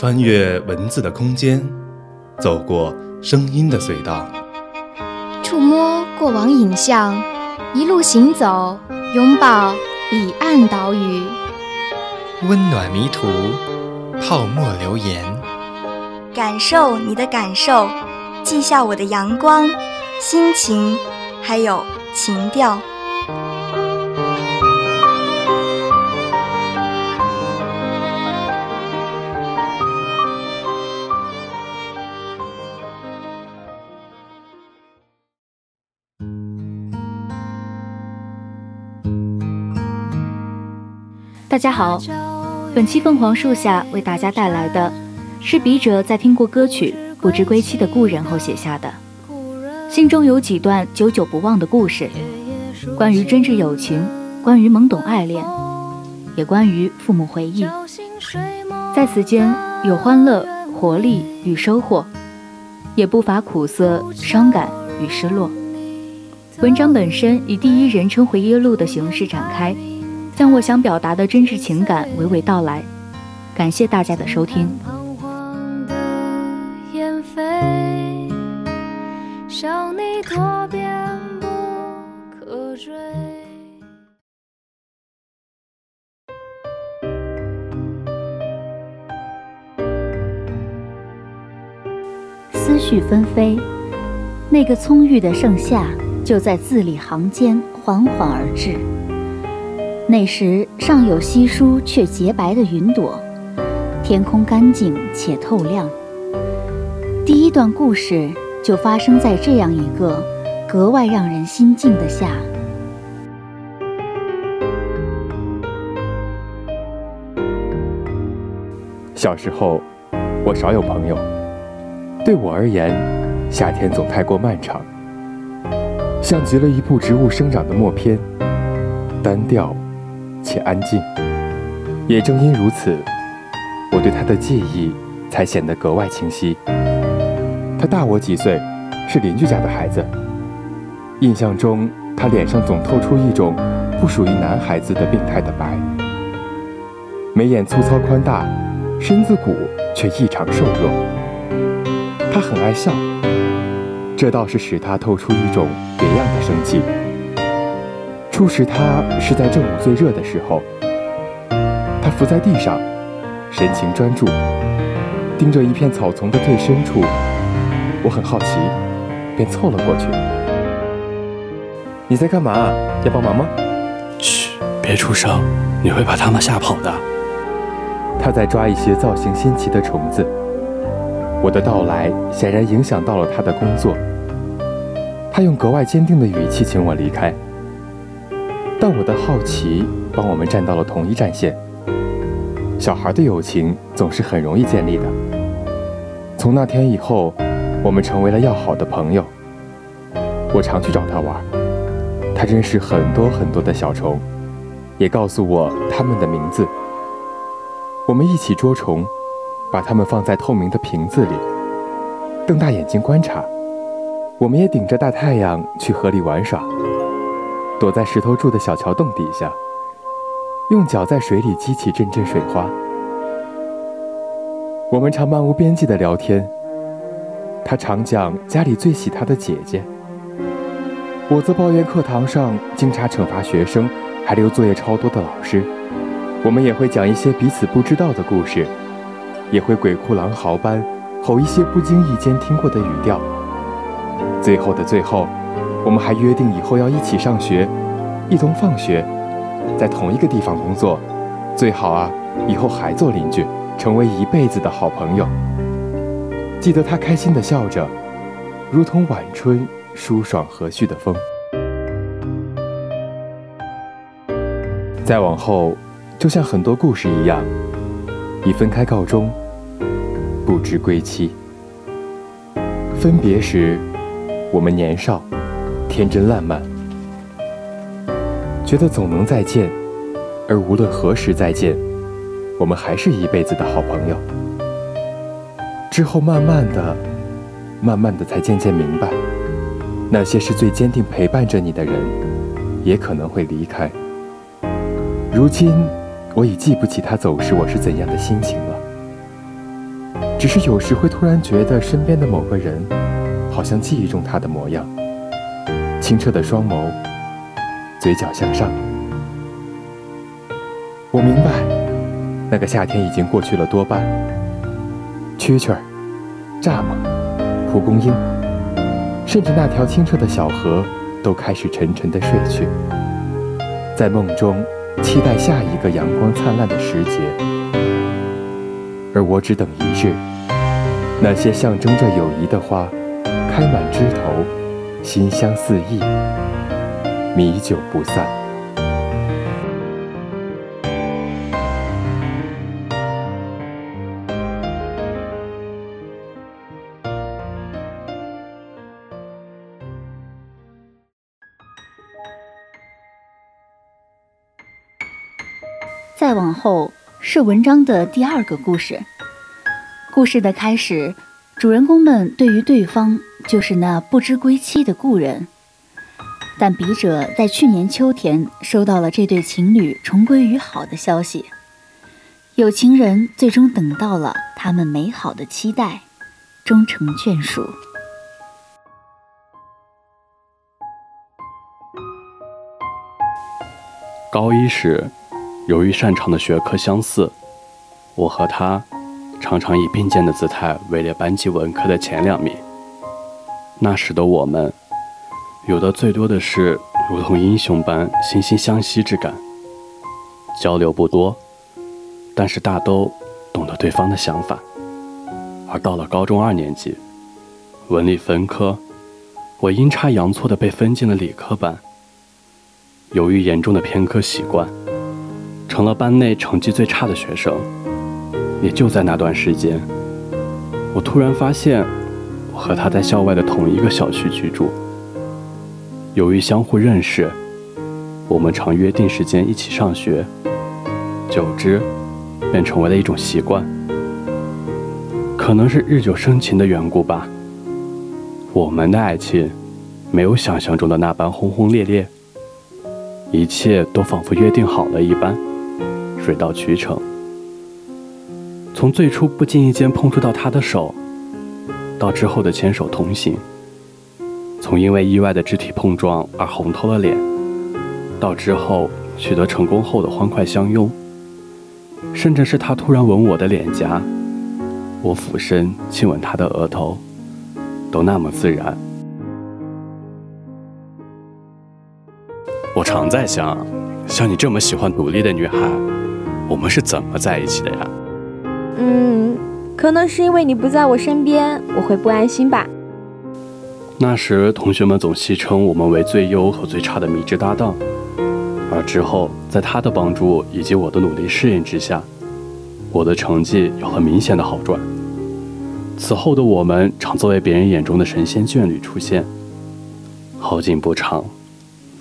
穿越文字的空间，走过声音的隧道，触摸过往影像，一路行走，拥抱彼岸岛屿，温暖迷途，泡沫留言，感受你的感受，记下我的阳光、心情，还有情调。大家好，本期凤凰树下为大家带来的是笔者在听过歌曲《不知归期的故人》后写下的，心中有几段久久不忘的故事，关于真挚友情，关于懵懂爱恋，也关于父母回忆。在此间有欢乐、活力与收获，也不乏苦涩、伤感与失落。文章本身以第一人称回忆录的形式展开。将我想表达的真挚情感娓娓道来，感谢大家的收听。思绪纷飞，那个葱郁的盛夏就在字里行间缓缓而至。那时尚有稀疏却洁白的云朵，天空干净且透亮。第一段故事就发生在这样一个格外让人心静的夏。小时候，我少有朋友，对我而言，夏天总太过漫长，像极了一部植物生长的默片，单调。且安静，也正因如此，我对他的记忆才显得格外清晰。他大我几岁，是邻居家的孩子。印象中，他脸上总透出一种不属于男孩子的病态的白，眉眼粗糙宽大，身子骨却异常瘦弱。他很爱笑，这倒是使他透出一种别样的生气。初识他是在正午最热的时候，他伏在地上，神情专注，盯着一片草丛的最深处。我很好奇，便凑了过去。你在干嘛？要帮忙吗？嘘，别出声，你会把他们吓跑的。他在抓一些造型新奇的虫子。我的到来显然影响到了他的工作。他用格外坚定的语气请我离开。但我的好奇帮我们站到了同一战线。小孩的友情总是很容易建立的。从那天以后，我们成为了要好的朋友。我常去找他玩，他认识很多很多的小虫，也告诉我它们的名字。我们一起捉虫，把它们放在透明的瓶子里，瞪大眼睛观察。我们也顶着大太阳去河里玩耍。躲在石头筑的小桥洞底下，用脚在水里激起阵阵水花。我们常漫无边际的聊天，他常讲家里最喜他的姐姐，我则抱怨课堂上经常惩罚学生，还留作业超多的老师。我们也会讲一些彼此不知道的故事，也会鬼哭狼嚎般吼一些不经意间听过的语调。最后的最后。我们还约定以后要一起上学，一同放学，在同一个地方工作，最好啊，以后还做邻居，成为一辈子的好朋友。记得他开心的笑着，如同晚春舒爽和煦的风。再往后，就像很多故事一样，以分开告终，不知归期。分别时，我们年少。天真烂漫，觉得总能再见，而无论何时再见，我们还是一辈子的好朋友。之后慢慢的、慢慢的，才渐渐明白，那些是最坚定陪伴着你的人，也可能会离开。如今，我已记不起他走时我是怎样的心情了。只是有时会突然觉得身边的某个人，好像记忆中他的模样。清澈的双眸，嘴角向上。我明白，那个夏天已经过去了多半。蛐蛐儿、蚱蜢、蒲公英，甚至那条清澈的小河，都开始沉沉的睡去，在梦中期待下一个阳光灿烂的时节。而我只等一日，那些象征着友谊的花，开满枝头，馨香四溢，米酒不散。再往后是文章的第二个故事。故事的开始，主人公们对于对方就是那不知归期的故人。但笔者在去年秋天收到了这对情侣重归于好的消息，有情人最终等到了他们美好的期待，终成眷属。高一时。由于擅长的学科相似，我和他常常以并肩的姿态位列班级文科的前两名。那时的我们，有的最多的是如同英雄般惺惺相惜之感。交流不多，但是大都懂得对方的想法。而到了高中二年级，文理分科，我阴差阳错的被分进了理科班。由于严重的偏科习惯。成了班内成绩最差的学生。也就在那段时间，我突然发现，和他在校外的同一个小区居住。由于相互认识，我们常约定时间一起上学，久之，便成为了一种习惯。可能是日久生情的缘故吧，我们的爱情没有想象中的那般轰轰烈烈，一切都仿佛约定好了一般。水到渠成。从最初不经意间碰触到他的手，到之后的牵手同行；从因为意外的肢体碰撞而红透了脸，到之后取得成功后的欢快相拥；甚至是他突然吻我的脸颊，我俯身亲吻他的额头，都那么自然。我常在想，像你这么喜欢努力的女孩。我们是怎么在一起的呀？嗯，可能是因为你不在我身边，我会不安心吧。那时同学们总戏称我们为最优和最差的迷之搭档，而之后在他的帮助以及我的努力适应之下，我的成绩有了明显的好转。此后的我们常作为别人眼中的神仙眷侣出现。好景不长，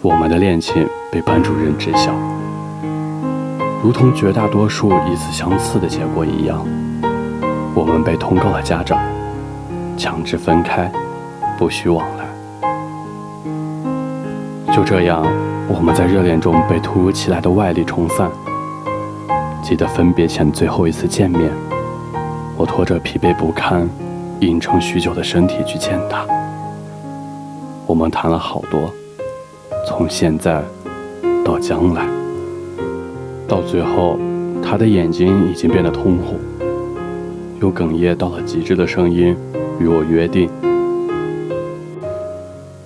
我们的恋情被班主任知晓。如同绝大多数疑似相似的结果一样，我们被通告了家长，强制分开，不许往来。就这样，我们在热恋中被突如其来的外力冲散。记得分别前最后一次见面，我拖着疲惫不堪、硬撑许久的身体去见他。我们谈了好多，从现在到将来。到最后，他的眼睛已经变得通红，又哽咽到了极致的声音，与我约定：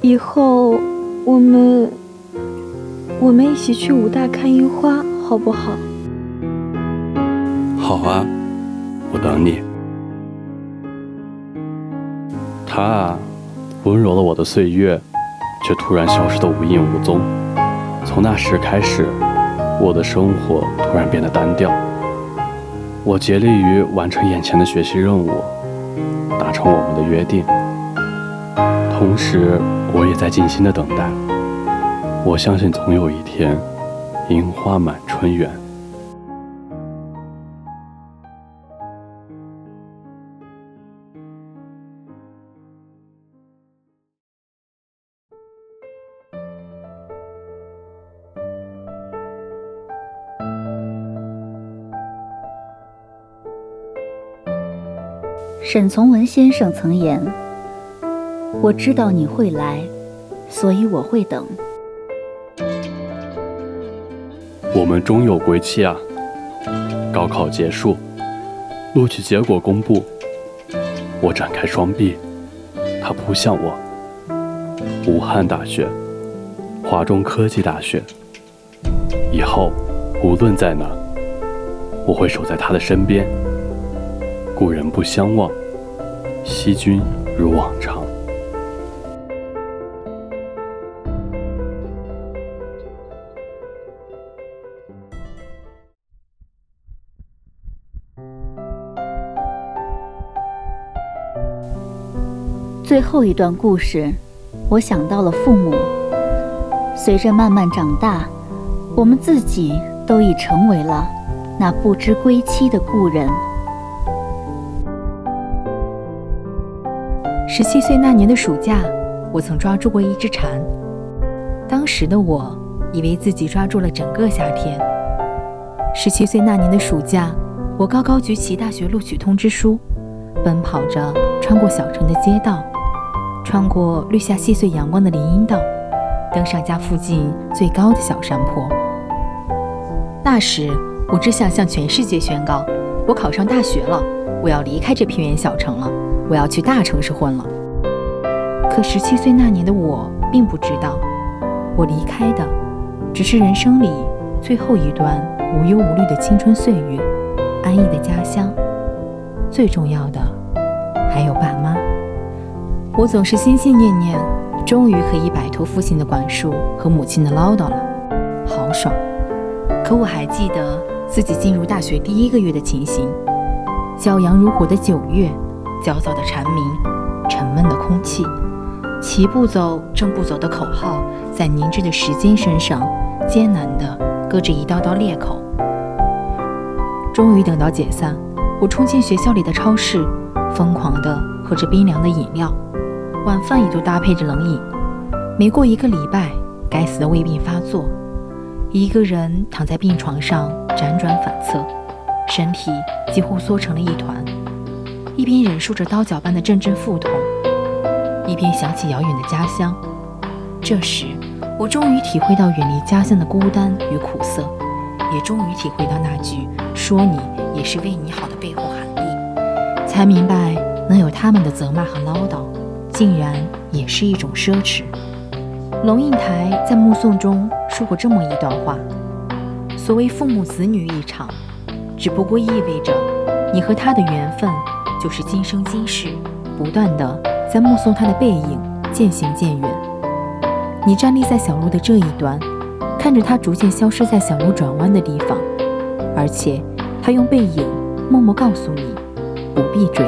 以后我们我们一起去武大看樱花，好不好？好啊，我等你。他啊，温柔了我的岁月，却突然消失得无影无踪。从那时开始。我的生活突然变得单调，我竭力于完成眼前的学习任务，达成我们的约定，同时我也在尽心的等待。我相信总有一天，樱花满春园。沈从文先生曾言：“我知道你会来，所以我会等。”我们终有归期啊！高考结束，录取结果公布，我展开双臂，他扑向我。武汉大学，华中科技大学。以后无论在哪，我会守在他的身边。故人不相忘，惜君如往常。最后一段故事，我想到了父母。随着慢慢长大，我们自己都已成为了那不知归期的故人。十七岁那年的暑假，我曾抓住过一只蝉。当时的我以为自己抓住了整个夏天。十七岁那年的暑假，我高高举起大学录取通知书，奔跑着穿过小城的街道。穿过绿下细碎阳光的林荫道，登上家附近最高的小山坡。那时，我只想向全世界宣告：我考上大学了，我要离开这偏远小城了，我要去大城市混了。可十七岁那年的我并不知道，我离开的只是人生里最后一段无忧无虑的青春岁月，安逸的家乡。最重要的，还有爸妈。我总是心心念念，终于可以摆脱父亲的管束和母亲的唠叨了，好爽。可我还记得自己进入大学第一个月的情形：骄阳如火的九月，焦躁的蝉鸣，沉闷的空气，齐步走，正步走的口号，在凝滞的时间身上艰难地割着一道道裂口。终于等到解散，我冲进学校里的超市，疯狂地喝着冰凉的饮料。晚饭也都搭配着冷饮。没过一个礼拜，该死的胃病发作，一个人躺在病床上辗转反侧，身体几乎缩成了一团，一边忍受着刀绞般的阵阵腹痛，一边想起遥远的家乡。这时，我终于体会到远离家乡的孤单与苦涩，也终于体会到那句“说你也是为你好”的背后含义，才明白能有他们的责骂和唠叨。竟然也是一种奢侈。龙应台在《目送》中说过这么一段话：“所谓父母子女一场，只不过意味着你和他的缘分就是今生今世，不断的在目送他的背影渐行渐远。你站立在小路的这一端，看着他逐渐消失在小路转弯的地方，而且他用背影默默告诉你不必追。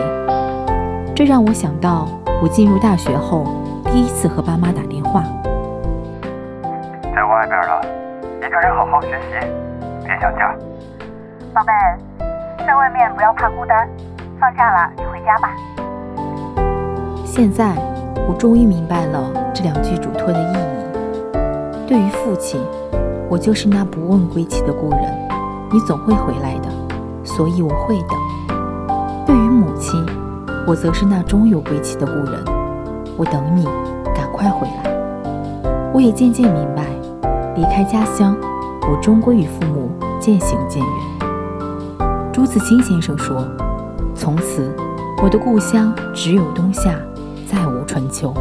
这让我想到。”我进入大学后，第一次和爸妈打电话。在外边了，一个人好好学习，别想家。宝贝，在外面不要怕孤单，放假了就回家吧。现在我终于明白了这两句嘱托的意义。对于父亲，我就是那不问归期的故人，你总会回来的，所以我会等。对于母亲。我则是那终有归期的故人，我等你赶快回来。我也渐渐明白，离开家乡，我终归与父母渐行渐远。朱自清先生说：“从此，我的故乡只有冬夏，再无春秋。”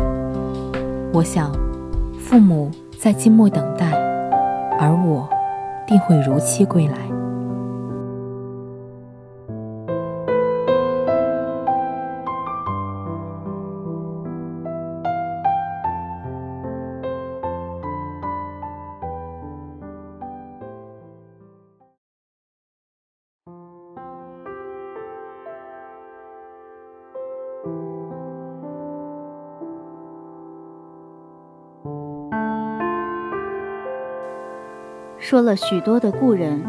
我想，父母在静默等待，而我定会如期归来。说了许多的故人，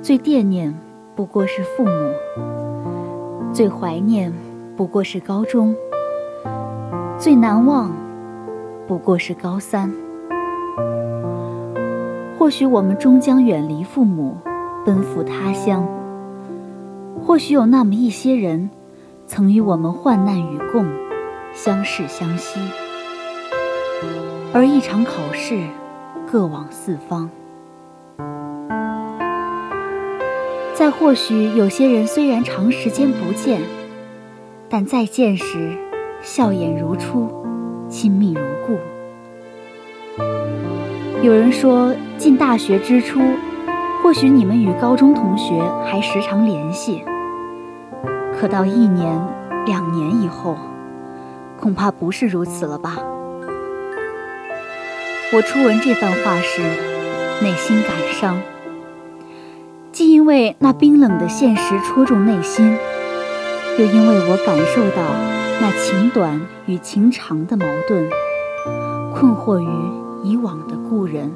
最惦念不过是父母，最怀念不过是高中，最难忘不过是高三。或许我们终将远离父母，奔赴他乡。或许有那么一些人，曾与我们患难与共，相视相惜。而一场考试，各往四方。在或许有些人虽然长时间不见，但再见时，笑颜如初，亲密如故。有人说，进大学之初，或许你们与高中同学还时常联系，可到一年、两年以后，恐怕不是如此了吧？我初闻这番话时，内心感伤，既因为那冰冷的现实戳中内心，又因为我感受到那情短与情长的矛盾，困惑于以往的故人。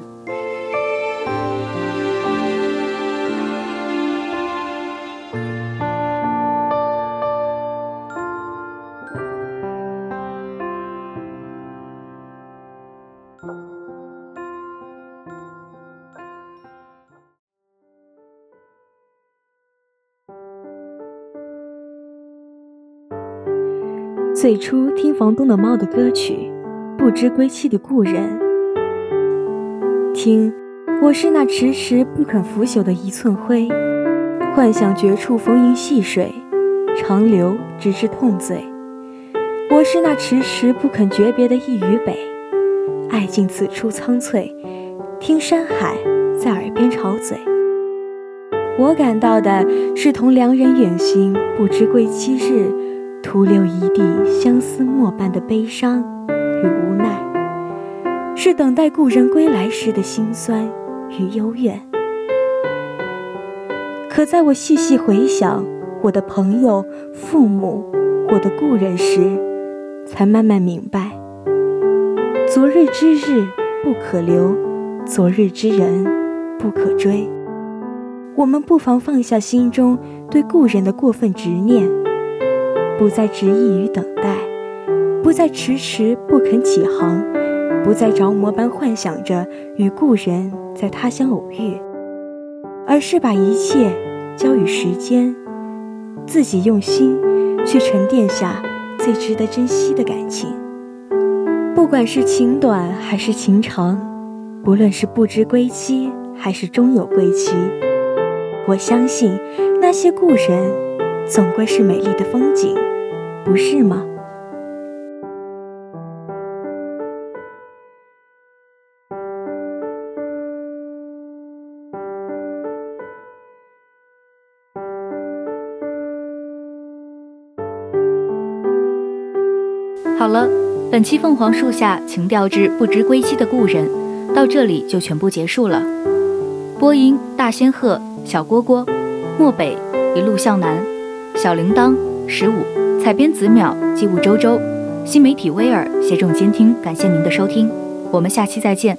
最初听房东的猫的歌曲，不知归期的故人。听，我是那迟迟不肯腐朽的一寸灰，幻想绝处逢迎细水长流，直至痛醉。我是那迟迟不肯诀别的一隅北，爱尽此处苍翠，听山海在耳边吵嘴。我感到的是同良人远行，不知归期日。徒留一地相思墨般的悲伤与无奈，是等待故人归来时的辛酸与幽怨。可在我细细回想我的朋友、父母、我的故人时，才慢慢明白：昨日之日不可留，昨日之人不可追。我们不妨放下心中对故人的过分执念。不再执意于等待，不再迟迟不肯起航，不再着魔般幻想着与故人在他乡偶遇，而是把一切交予时间，自己用心去沉淀下最值得珍惜的感情。不管是情短还是情长，不论是不知归期还是终有归期，我相信那些故人总归是美丽的风景。不是吗？好了，本期凤凰树下情调之不知归期的故人到这里就全部结束了。播音：大仙鹤、小蝈蝈、漠北、一路向南、小铃铛、十五。采编子淼，机务周周，新媒体威尔协众监听，感谢您的收听，我们下期再见。